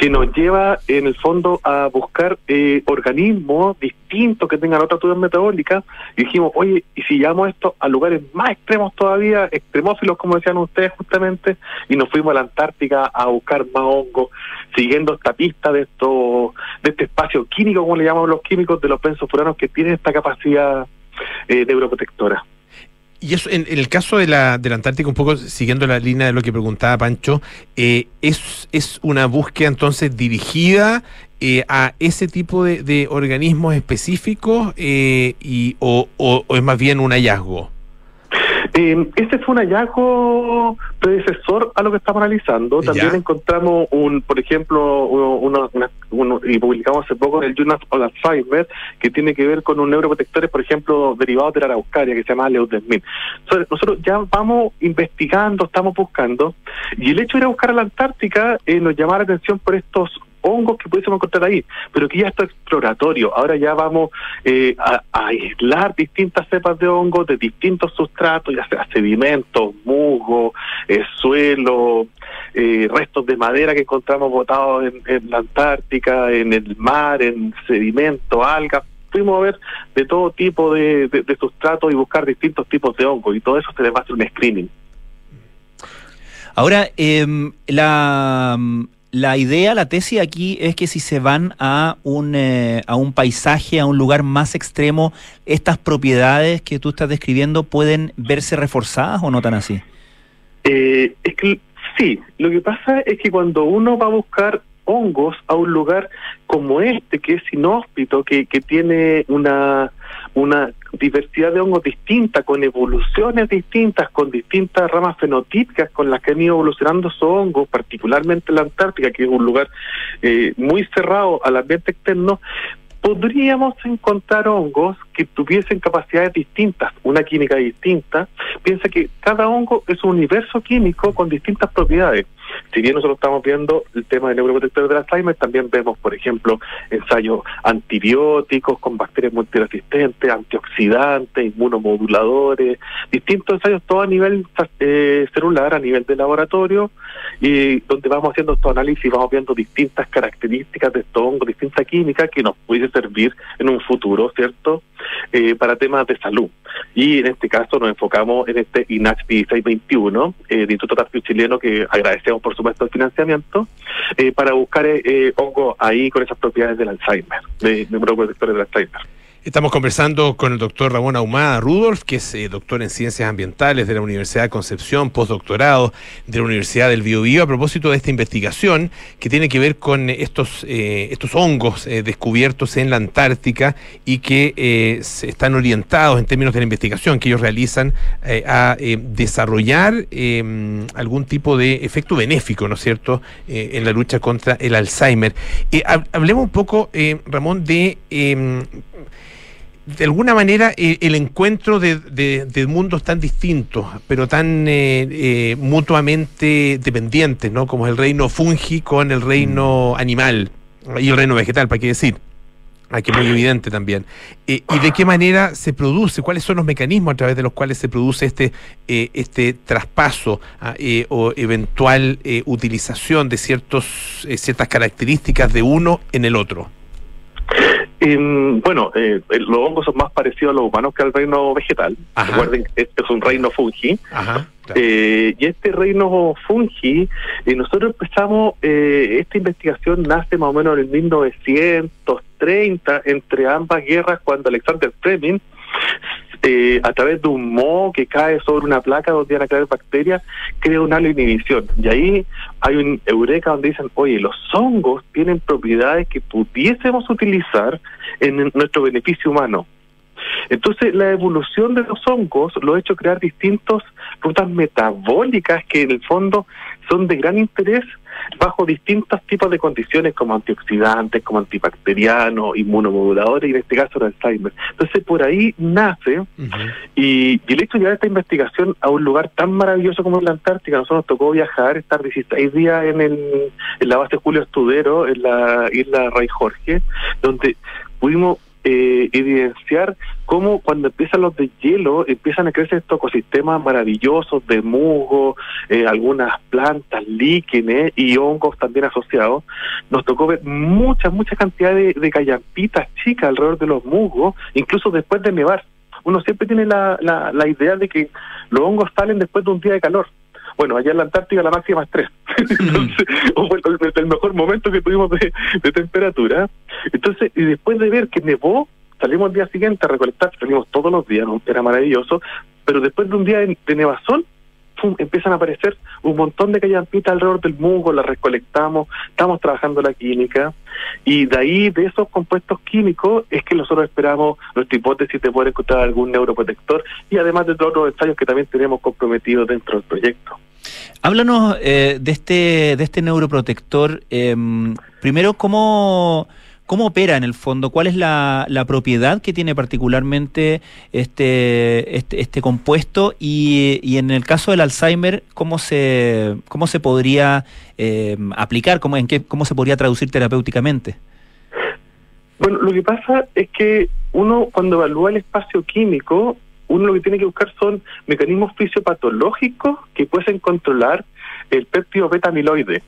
Que nos lleva en el fondo a buscar eh, organismos distintos que tengan otra actividad metabólica y dijimos, oye, ¿y si llevamos esto a lugares más extremos todavía, extremófilos como decían ustedes justamente, y nos fuimos a la Antártica a buscar más hongos, siguiendo esta pista de esto, de este espacio químico, como le llamamos los químicos, de los benzofuranos que tienen esta capacidad eh, neuroprotectora. Y eso, en, en el caso de la, de la Antártica, un poco siguiendo la línea de lo que preguntaba Pancho, eh, es, es una búsqueda entonces dirigida eh, a ese tipo de, organismos específicos eh, y, o es más bien un hallazgo. Eh, este fue un hallazgo predecesor a lo que estamos analizando. También Ya. encontramos, un, por ejemplo, uno, una- uno- y publicamos hace poco el Journal of Alzheimer, que tiene que ver con un neuroprotector, por ejemplo, derivados de la araucaria, que se llama. Entonces, nosotros ya vamos investigando, estamos buscando, y el hecho de ir a buscar a la Antártica eh, nos llama la atención por estos hongos que pudiésemos encontrar ahí, pero que ya está exploratorio. Ahora ya vamos eh, a, aislar distintas cepas de hongos de distintos sustratos, ya sea sedimentos, musgo, eh, suelo, eh, restos de madera que encontramos botados en, la Antártica, en el mar, en sedimento, algas. Fuimos a ver de todo tipo de, de, sustratos y buscar distintos tipos de hongos y todo eso se le va a un screening. Ahora, em, la, la idea, la tesis aquí es que si se van a un, eh, a un paisaje, a un lugar más extremo, estas propiedades que tú estás describiendo pueden verse reforzadas o no tan así. Eh, es que sí, lo que pasa es que cuando uno va a buscar hongos a un lugar como este, que es inhóspito, que, que tiene una, una diversidad de hongos distinta, con evoluciones distintas, con distintas ramas fenotípicas con las que han ido evolucionando esos hongos, particularmente la Antártica, que es un lugar eh, muy cerrado al ambiente externo, podríamos encontrar hongos que tuviesen capacidades distintas, una química distinta. Piensa que cada hongo es un universo químico con distintas propiedades. Si bien nosotros estamos viendo el tema de neuroprotectores del Alzheimer, también vemos, por ejemplo, ensayos antibióticos con bacterias multiresistentes, antioxidantes, inmunomoduladores, distintos ensayos, todo a nivel eh, celular, a nivel de laboratorio, y donde vamos haciendo estos análisis, vamos viendo distintas características de estos hongos, distinta química que nos puede servir en un futuro, ¿cierto?, eh, para temas de salud. Y en este caso nos enfocamos en este INACH 1621, eh, el Instituto Tarpio Chileno, que agradecemos por supuesto el financiamiento, eh, para buscar eh, eh, hongos ahí con esas propiedades del Alzheimer, de neuroprotectores del Alzheimer. Estamos conversando con el doctor Ramón Ahumada Rudolf, que es eh, doctor en Ciencias Ambientales de la Universidad de Concepción, postdoctorado de la Universidad del Biobío, a propósito de esta investigación que tiene que ver con estos, eh, estos hongos eh, descubiertos en la Antártica y que se están orientados en términos de la investigación que ellos realizan a desarrollar algún tipo de efecto benéfico, ¿no es cierto?, en la lucha contra el Alzheimer. hablemos un poco, Ramón, de em, de alguna manera eh, el encuentro de, mundos tan distintos, pero tan eh, eh, mutuamente dependientes, ¿no? Como es el reino fungi con el reino mm. animal y el reino vegetal, ¿para qué decir? Aquí muy evidente también. ¿Y de qué manera se produce? ¿Cuáles son los mecanismos a través de los cuales se produce este, este traspaso ah, o eventual utilización de ciertos, ciertas características de uno en el otro? Bueno, eh, los hongos son más parecidos a los humanos que al reino vegetal. Recuerden que este es un reino fungi. Eh, y este reino fungi, eh, nosotros empezamos, esta investigación nace más o menos en el 1930, entre ambas guerras, cuando Alexander Fleming eh, a través de un moho que cae sobre una placa donde van a caer bacterias, crea una inhibición. Y ahí hay un eureka donde dicen, oye, los hongos tienen propiedades que pudiésemos utilizar en nuestro beneficio humano. Entonces, la evolución de los hongos lo ha hecho crear distintas rutas metabólicas que en el fondo son de gran interés bajo distintos tipos de condiciones como antioxidantes, como antibacterianos, inmunomoduladores y en este caso el Alzheimer. Entonces por ahí nace y, y, el hecho de llevar esta investigación a un lugar tan maravilloso como la Antártica, nosotros nos tocó viajar, estar 16 días en, el, en la base Julio Estudero, en la isla Rey Jorge, donde pudimos eh, evidenciar cómo cuando empiezan los de hielo empiezan a crecer estos ecosistemas maravillosos de musgo, eh, algunas plantas, líquenes y hongos también asociados. Nos tocó ver mucha, mucha cantidad de, de callampitas chicas alrededor de los musgos, incluso después de nevar. Uno siempre tiene la, la, la idea de que los hongos salen después de un día de calor bueno, allá en la Antártica la máxima es 3. Entonces, fue el, mejor momento que tuvimos de, temperatura. Entonces, y después de ver que nevó, salimos al día siguiente a recolectar, salimos todos los días, era maravilloso, pero después de un día de, de nevazón, empiezan a aparecer un montón de callampitas alrededor del musgo, las recolectamos, estamos trabajando la química y de ahí, de esos compuestos químicos, es que nosotros esperamos nuestra hipótesis de poder encontrar algún neuroprotector y además de todos los ensayos que también tenemos comprometidos dentro del proyecto. Háblanos eh, de este de este neuroprotector. Em, primero, ¿cómo, ¿Cómo opera en el fondo? ¿Cuál es la, propiedad que tiene particularmente este, este, este compuesto? Y, y, en el caso del Alzheimer, ¿cómo se, cómo se podría eh, aplicar? ¿Cómo, en qué, ¿Cómo se podría traducir terapéuticamente? Bueno, lo que pasa es que uno cuando evalúa el espacio químico, uno lo que tiene que buscar son mecanismos fisiopatológicos que pueden controlar el péptido beta-amiloide.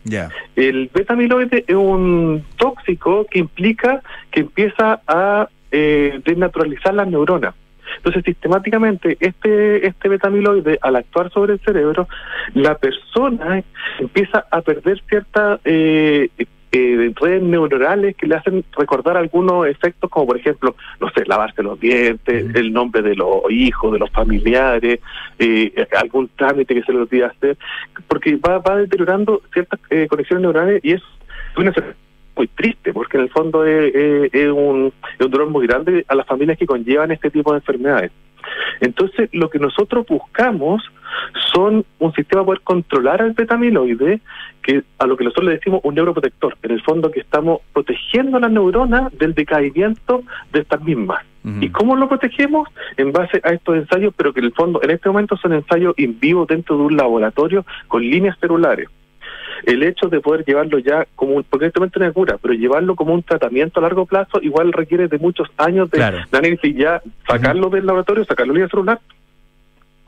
El beta-amiloide es un tóxico que implica que empieza a eh, desnaturalizar las neuronas. Entonces, sistemáticamente, este, este beta-amiloide, al actuar sobre el cerebro, la persona empieza a perder cierta eh, eh, redes neuronales que le hacen recordar algunos efectos, como por ejemplo, no sé, lavarse los dientes, el nombre de los hijos, de los familiares, eh, algún trámite que se le olvida hacer, porque va, va deteriorando ciertas eh, conexiones neuronales y es una muy triste, porque en el fondo es, un, es un dolor muy grande a las familias que conllevan este tipo de enfermedades. Entonces, lo que nosotros buscamos son un sistema para poder controlar al betamiloide, que a lo que nosotros le decimos un neuroprotector. En el fondo que estamos protegiendo las neuronas del decaimiento de estas mismas. ¿Y cómo lo protegemos? En base a estos ensayos, pero que en el fondo en este momento son ensayos in vivo dentro de un laboratorio con líneas celulares el hecho de poder llevarlo ya como un, porque cura, pero llevarlo como un tratamiento a largo plazo igual requiere de muchos años de, análisis ya, sacarlo del laboratorio, sacarlo del celular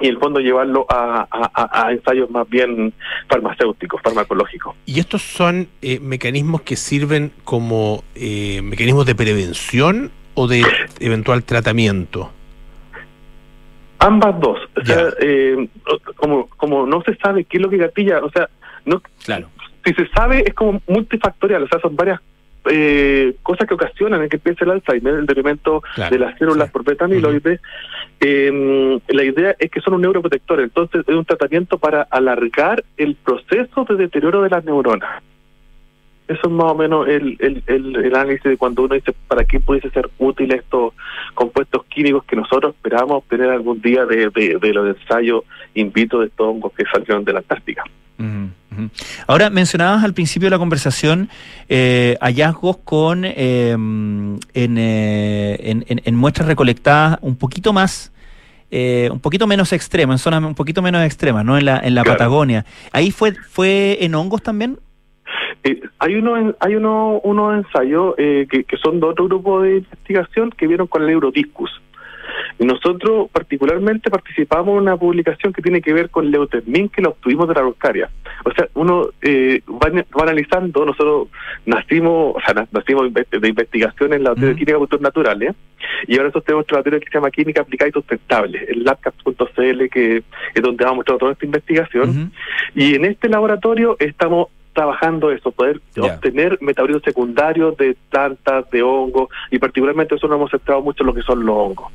y en el fondo llevarlo a, ensayos más bien farmacéuticos, farmacológicos. ¿Y estos son eh, mecanismos que sirven como eh, mecanismos de prevención o de eventual tratamiento? Ambas dos. O sea, eh, como, como no se sabe qué es lo que gatilla, o sea, no, claro. Si se sabe, es como multifactorial, o sea, son varias eh, cosas que ocasionan que empiece el Alzheimer, el deterioro de las células por beta amiloide. Em, la idea es que son un neuroprotector, entonces es un tratamiento para alargar el proceso de deterioro de las neuronas. Eso es más o menos el, el, el, análisis de cuando uno dice para qué pudiese ser útil estos compuestos químicos que nosotros esperamos obtener algún día de, de, los ensayos in vitro de estos hongos que salieron de la Antártica. Ahora, mencionabas al principio de la conversación eh, hallazgos con eh, en, eh, en, en, muestras recolectadas un poquito más eh, un poquito menos extremas, en zonas un poquito menos extremas, ¿no? En la, en la Patagonia. ¿Ahí fue, fue en hongos también? Eh, hay uno, hay uno, unos ensayos eh, que, que, son de otro grupo de investigación que vieron con el Eurodiscus. Nosotros particularmente participamos en una publicación que tiene que ver con leutermin que lo obtuvimos de la roscaria. O sea, uno eh, va, analizando, nosotros nacimos, o sea, nacimos de investigación en la de química culturas naturales y ahora nosotros tenemos otro laboratorio que se llama Química Aplicada y Sustentable, el labcap.cl, que es donde vamos a mostrar toda esta investigación. Y en este laboratorio estamos trabajando eso, poder obtener metabolitos secundarios de plantas, de hongos, y particularmente eso nos hemos centrado mucho en lo que son los hongos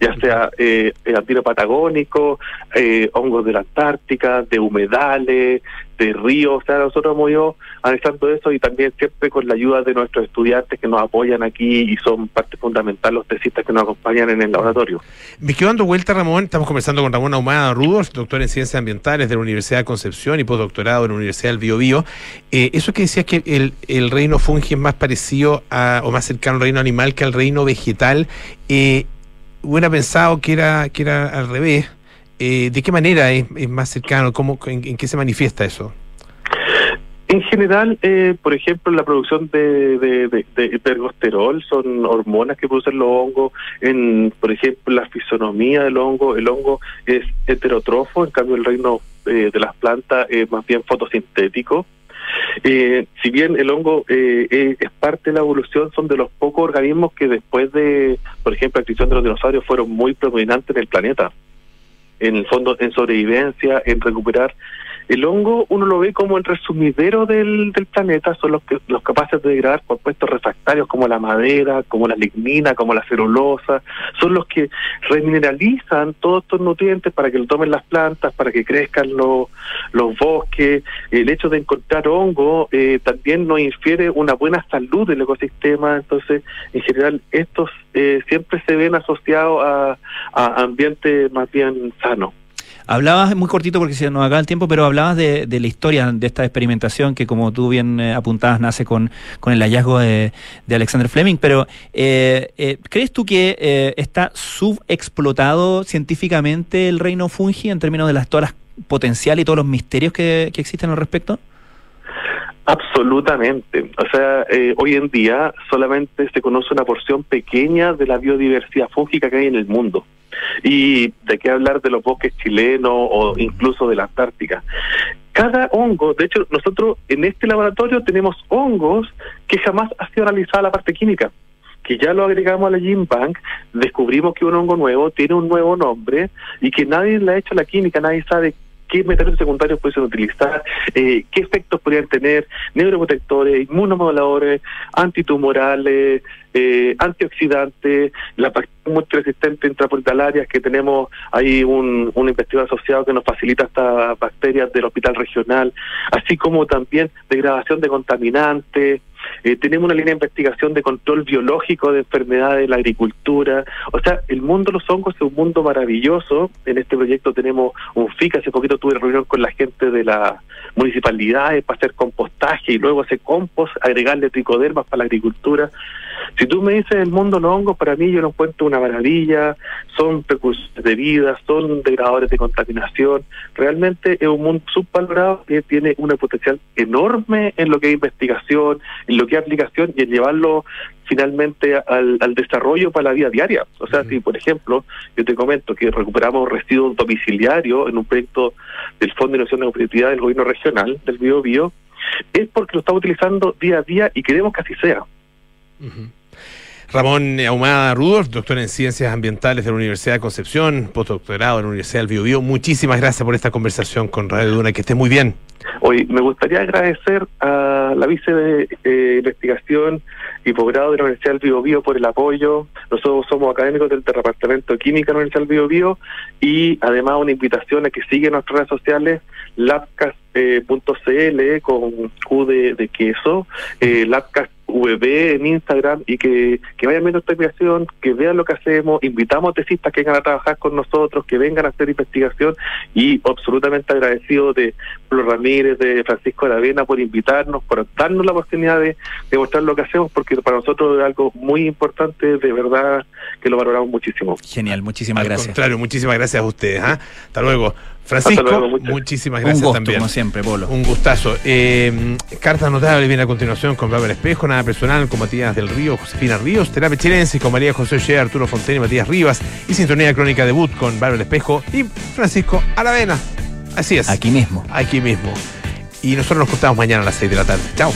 ya sea eh, el patagónico, eh, hongos de la Antártica, de humedales, de ríos, o sea, nosotros hemos ido analizando eso y también siempre con la ayuda de nuestros estudiantes que nos apoyan aquí y son parte fundamental los tesistas que nos acompañan en el laboratorio. Me quedo dando vuelta, Ramón, estamos conversando con Ramón Ahumada Rudos, doctor en Ciencias Ambientales de la Universidad de Concepción y postdoctorado en la Universidad del Biobío. Eh, eso que decías que el, el reino fungi es más parecido a, o más cercano al reino animal que al reino vegetal, eh, hubiera pensado que era, que era al revés. Eh, ¿De qué manera es, más cercano? ¿Cómo, en, qué se manifiesta eso? En general, eh, por ejemplo, la producción de, de, son hormonas que producen los hongos. En, por ejemplo, la fisonomía del hongo, el hongo es heterotrofo, en cambio el reino eh, de las plantas es más bien fotosintético. Eh, si bien el hongo eh, es parte de la evolución, son de los pocos organismos que después de, por ejemplo, la extinción de los dinosaurios fueron muy predominantes en el planeta. En el fondo, en sobrevivencia, en recuperar el hongo uno lo ve como el resumidero del, del planeta, son los, que, los capaces de degradar compuestos refractarios como la madera, como la lignina, como la celulosa, son los que remineralizan todos estos nutrientes para que lo tomen las plantas, para que crezcan los, bosques. El hecho de encontrar hongo eh, también nos infiere una buena salud del ecosistema, entonces en general estos eh, siempre se ven asociados a, a ambientes más bien sanos. Hablabas, muy cortito porque se nos acaba el tiempo, pero hablabas de, la historia de esta experimentación que, como tú bien eh, apuntabas, nace con, con el hallazgo de, Alexander Fleming. Pero, eh, eh, ¿crees tú que está subexplotado científicamente el reino fungi en términos de las, todas las potenciales y todos los misterios que, que existen al respecto? Absolutamente. O sea, hoy en día solamente se conoce una porción pequeña de la biodiversidad fúngica que hay en el mundo. Y de qué hablar de los bosques chilenos o incluso de la Antártica. Cada hongo, de hecho, nosotros en este laboratorio tenemos hongos que jamás ha sido analizada la parte química que ya lo agregamos a la Gene Bank, descubrimos que un hongo nuevo tiene un nuevo nombre y que nadie le ha hecho la química, nadie sabe qué metales secundarios pueden utilizar, eh, qué efectos podrían tener, neuroprotectores, inmunomoduladores, antitumorales, eh, antioxidantes, la multiresistente intrapolitalaria que tenemos ahí un, un investigador asociado que nos facilita estas bacterias del hospital regional, así como también degradación de contaminantes, eh, tenemos una línea de investigación de control biológico de enfermedades en la agricultura. O sea, el mundo de los hongos es un mundo maravilloso. En este proyecto tenemos un FIC. Hace poquito tuve reunión con la gente de la municipalidades para hacer compostaje y luego ese compost, agregarle tricodermas para la agricultura. Si tú me dices el mundo de los hongos, para mí yo lo encuentro una maravilla, son precursores de vida, son degradadores de contaminación, realmente es un mundo subvalorado que tiene un potencial enorme en lo que es investigación, en lo que es aplicación y en llevarlo finalmente al, desarrollo para la vida diaria. O sea, si por ejemplo, yo te comento que recuperamos residuos domiciliarios en un proyecto del Fondo de Innovación de Competitividad del Gobierno Regional, del Bio Bio, es porque lo estamos utilizando día a día y queremos que así sea. Ramón Ahumada Rudolf, doctor en Ciencias Ambientales de la Universidad de Concepción, postdoctorado en la Universidad del Biobío. Muchísimas gracias por esta conversación con Radio Duna. Que esté muy bien. Hoy me gustaría agradecer a la vice de eh, investigación y posgrado de la Universidad del Bio, Bio por el apoyo. Nosotros somos académicos del Departamento de Química de la Universidad del Bio, Bio y además una invitación a que sigan nuestras redes sociales labcas.cl con Q de, queso, eh, VB en Instagram y que, que vayan viendo esta investigación, que vean lo que hacemos, invitamos a tesistas que vengan a trabajar con nosotros, que vengan a hacer investigación y absolutamente agradecido de Flor Ramírez, de Francisco de la Avena por invitarnos, por darnos la oportunidad de, de mostrar lo que hacemos, porque para nosotros es algo muy importante, de verdad que lo valoramos muchísimo. Genial, muchísimas Al gracias. contrario, muchísimas gracias a ustedes. ¿ah? Hasta luego. Francisco, luego, muchísimas Un gracias gusto, también. como siempre, Polo. Un gustazo. Eh, cartas notables viene a continuación con Bárbara Espejo, nada personal con Matías del Río, Josefina Ríos, Terapia Chilense con María José Ollea, Arturo Fontaine y Matías Rivas, y Sintonía Crónica Debut con Bárbara Espejo y Francisco Aravena. Así es. Aquí mismo. Aquí mismo. Y nosotros nos contamos mañana a las 6 de la tarde. Chao.